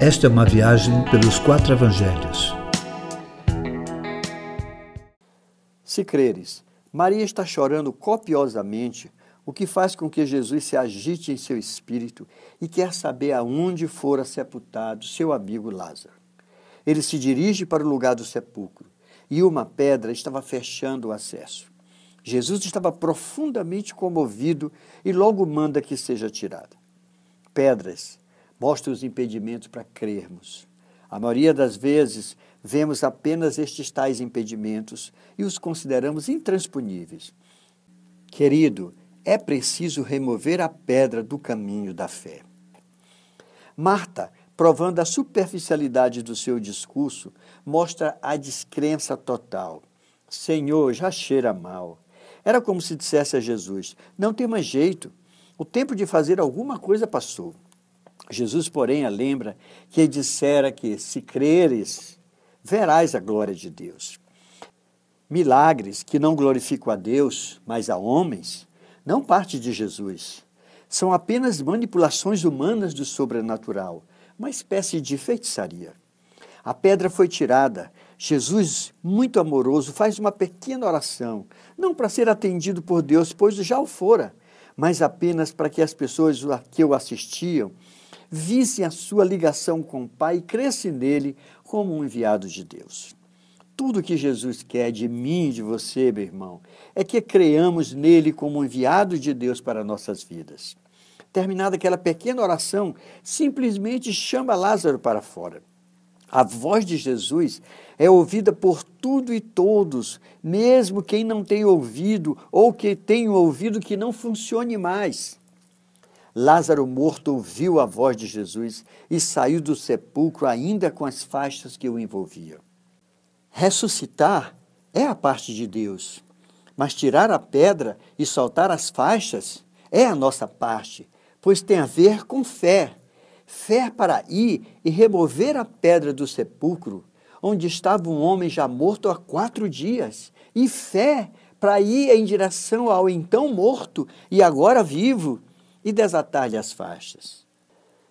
Esta é uma viagem pelos quatro evangelhos. Se creres, Maria está chorando copiosamente, o que faz com que Jesus se agite em seu espírito e quer saber aonde fora sepultado seu amigo Lázaro. Ele se dirige para o lugar do sepulcro e uma pedra estava fechando o acesso. Jesus estava profundamente comovido e logo manda que seja tirada. Pedras mostram os impedimentos para crermos. A maioria das vezes vemos apenas estes tais impedimentos e os consideramos intransponíveis. Querido, é preciso remover a pedra do caminho da fé. Marta, provando a superficialidade do seu discurso, mostra a descrença total. Senhor, já cheira mal. Era como se dissesse a Jesus: Não tem mais jeito, o tempo de fazer alguma coisa passou. Jesus, porém, a lembra que dissera que, se creres, verás a glória de Deus. Milagres que não glorificam a Deus, mas a homens, não parte de Jesus. São apenas manipulações humanas do sobrenatural, uma espécie de feitiçaria. A pedra foi tirada. Jesus, muito amoroso, faz uma pequena oração, não para ser atendido por Deus, pois já o fora, mas apenas para que as pessoas que o assistiam vissem a sua ligação com o Pai e crescem nele como um enviado de Deus. Tudo que Jesus quer de mim e de você, meu irmão, é que creamos nele como enviado de Deus para nossas vidas. Terminada aquela pequena oração, simplesmente chama Lázaro para fora. A voz de Jesus é ouvida por tudo e todos, mesmo quem não tem ouvido ou que tem ouvido que não funcione mais. Lázaro morto ouviu a voz de Jesus e saiu do sepulcro ainda com as faixas que o envolviam. Ressuscitar é a parte de Deus, mas tirar a pedra e soltar as faixas é a nossa parte, pois tem a ver com fé. Fé para ir e remover a pedra do sepulcro, onde estava um homem já morto há quatro dias, e fé para ir em direção ao então morto e agora vivo, e desatar-lhe as faixas.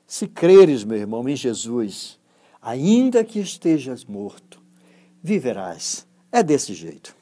Se creres, meu irmão, em Jesus, ainda que estejas morto, viverás. É desse jeito.